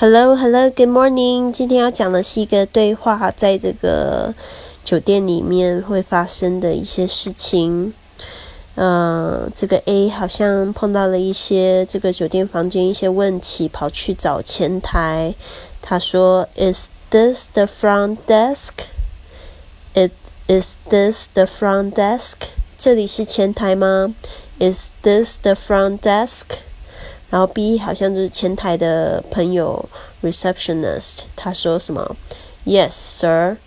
Hello, hello, good morning。今天要讲的是一个对话，在这个酒店里面会发生的一些事情。呃，这个 A 好像碰到了一些这个酒店房间一些问题，跑去找前台。他说：“Is this the front desk? It is this the front desk? 这里是前台吗？Is this the front desk?” 然后 B 好像就是前台的朋友，receptionist。他说什么？Yes, sir.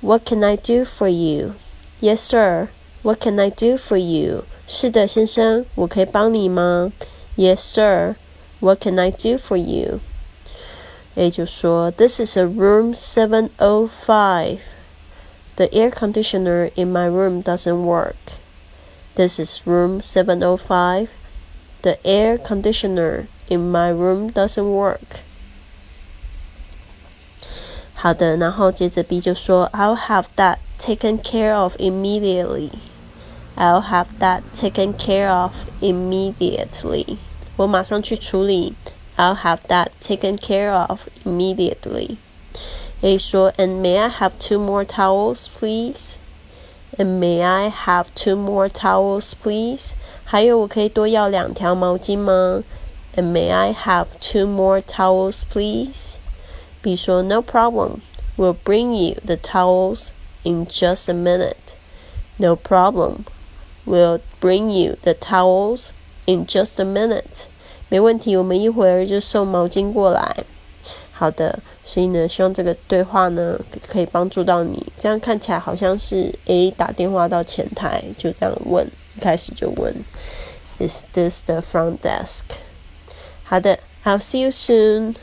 What can I do for you? Yes, sir. What can I do for you? 是的，先生，我可以帮你吗？Yes, sir. What can I do for you? A 就说：“This is a room 705. The air conditioner in my room doesn't work. This is room 705. The air conditioner in my room doesn't work. 好的，然后接着 B 就说，I'll have that taken care of immediately. I'll have that taken care of immediately. 我马上去处理。I'll have that taken care of immediately. A 说，And may I have two more towels, please? And may I have two more towels, please? 还有，我可以多要两条毛巾吗？And may I have two more towels, please? B 说，No problem. We'll bring you the towels in just a minute. No problem. We'll bring you the towels in just a minute. 没问题，我们一会儿就送毛巾过来。 好的，所以呢，希望这个对话呢可以帮助到你。这样看起来好像是 A 打电话到前台，就这样问，一开始就问，Is this the front desk？好的，I'll see you soon。